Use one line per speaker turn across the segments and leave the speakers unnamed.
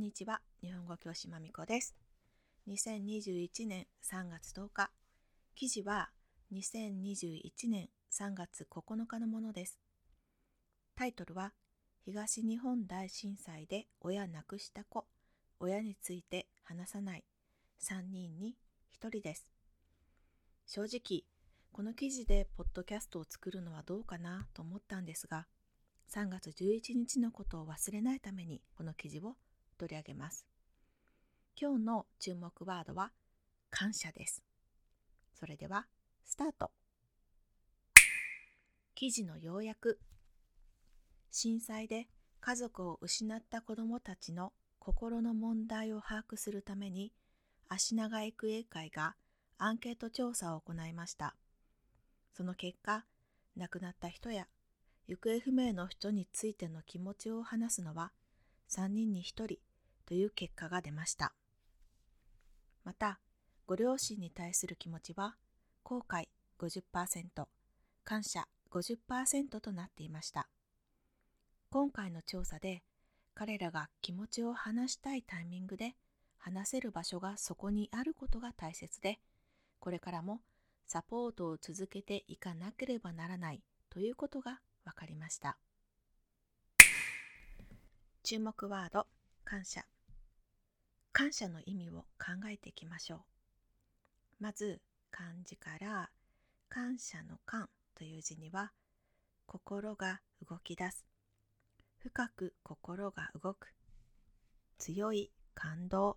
んにちは。日本語教師まみこです。2021年3月10日記事は2021年3月9日のものです。タイトルは東日本大震災で親亡くした子。親について話さない。3人に1人です。正直この記事でポッドキャストを作るのはどうかなと思ったんですが3月11日のことを忘れないためにこの記事を取り上げます。今日の注目ワードは感謝です。それではスタート。記事の要約震災で家族を失った子どもたちの心の問題を把握するために足長育英会がアンケート調査を行いました。その結果、亡くなった人や行方不明の人についての気持ちを話すのは3人に1人という結果が出ました。また、ご両親に対する気持ちは後悔50%、感謝50%となっていました。今回の調査で彼らが気持ちを話したいタイミングで話せる場所がそこにあることが大切で、これからもサポートを続けていかなければならないということがわかりました。注目ワード、感謝。感謝の意味を考えていきましょう。まず、漢字から、感謝の感という字には、心が動き出す。深く心が動く。強い感動。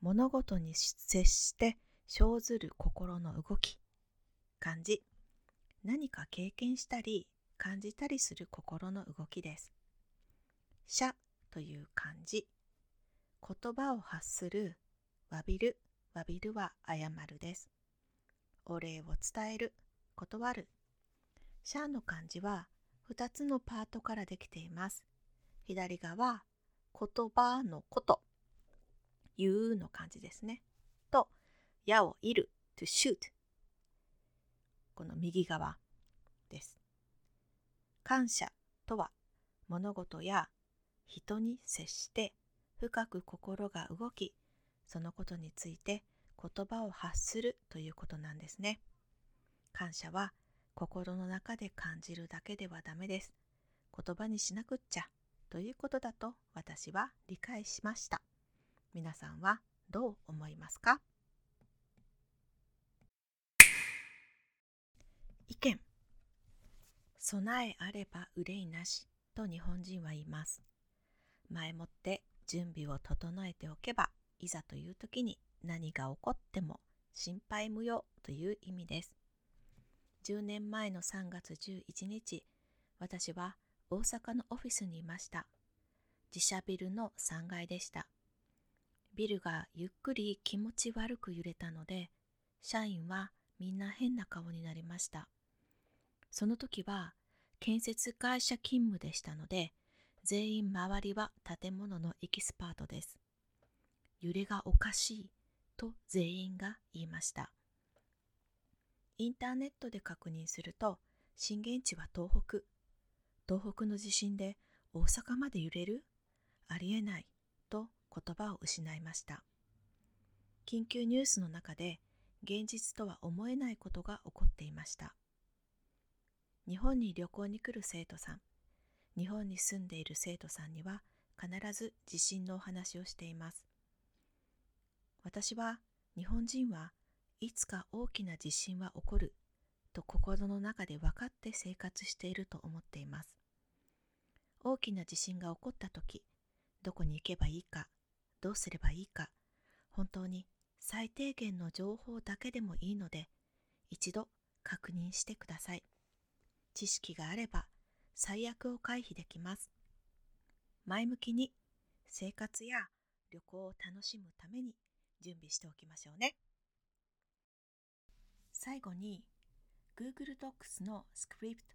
物事に接して生ずる心の動き。漢字。何か経験したり感じたりする心の動きです。謝という漢字。言葉を発する、詫びる、詫びるは謝るです。お礼を伝える、断る。謝の漢字は2つのパートからできています。左側、言葉のこと、言うの漢字ですね。と、矢を射る、to shoot。この右側です。感謝とは物事や人に接して深く心が動きそのことについて言葉を発するということなんですね。感謝は心の中で感じるだけではダメです。言葉にしなくっちゃということだと私は理解しました。皆さんはどう思いますか？意見。備えあれば憂いなしと日本人は言います。前もって準備を整えておけば、いざという時に何が起こっても心配無用という意味です。10年前の3月11日、私は大阪のオフィスにいました。自社ビルの3階でした。ビルがゆっくり気持ち悪く揺れたので、社員はみんな変な顔になりました。その時は建設会社勤務でしたので、全員周りは建物のエキスパートです。揺れがおかしいと全員が言いました。インターネットで確認すると、震源地は東北。東北の地震で大阪まで揺れる？ありえないと言葉を失いました。緊急ニュースの中で現実とは思えないことが起こっていました。日本に旅行に来る生徒さん、日本に住んでいる生徒さんには必ず地震のお話をしています。私は日本人はいつか大きな地震は起こると心の中で分かって生活していると思っています。大きな地震が起こった時、どこに行けばいいか、どうすればいいか、本当に最低限の情報だけでもいいので、一度確認してください。知識があれば最悪を回避できます。前向きに生活や旅行を楽しむために準備しておきましょうね。最後に Google Docs のスクリプト、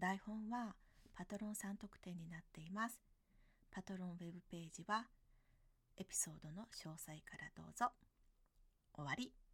台本はパトロンさん特典になっています。パトロンウェブページはエピソードの詳細からどうぞ。終わり。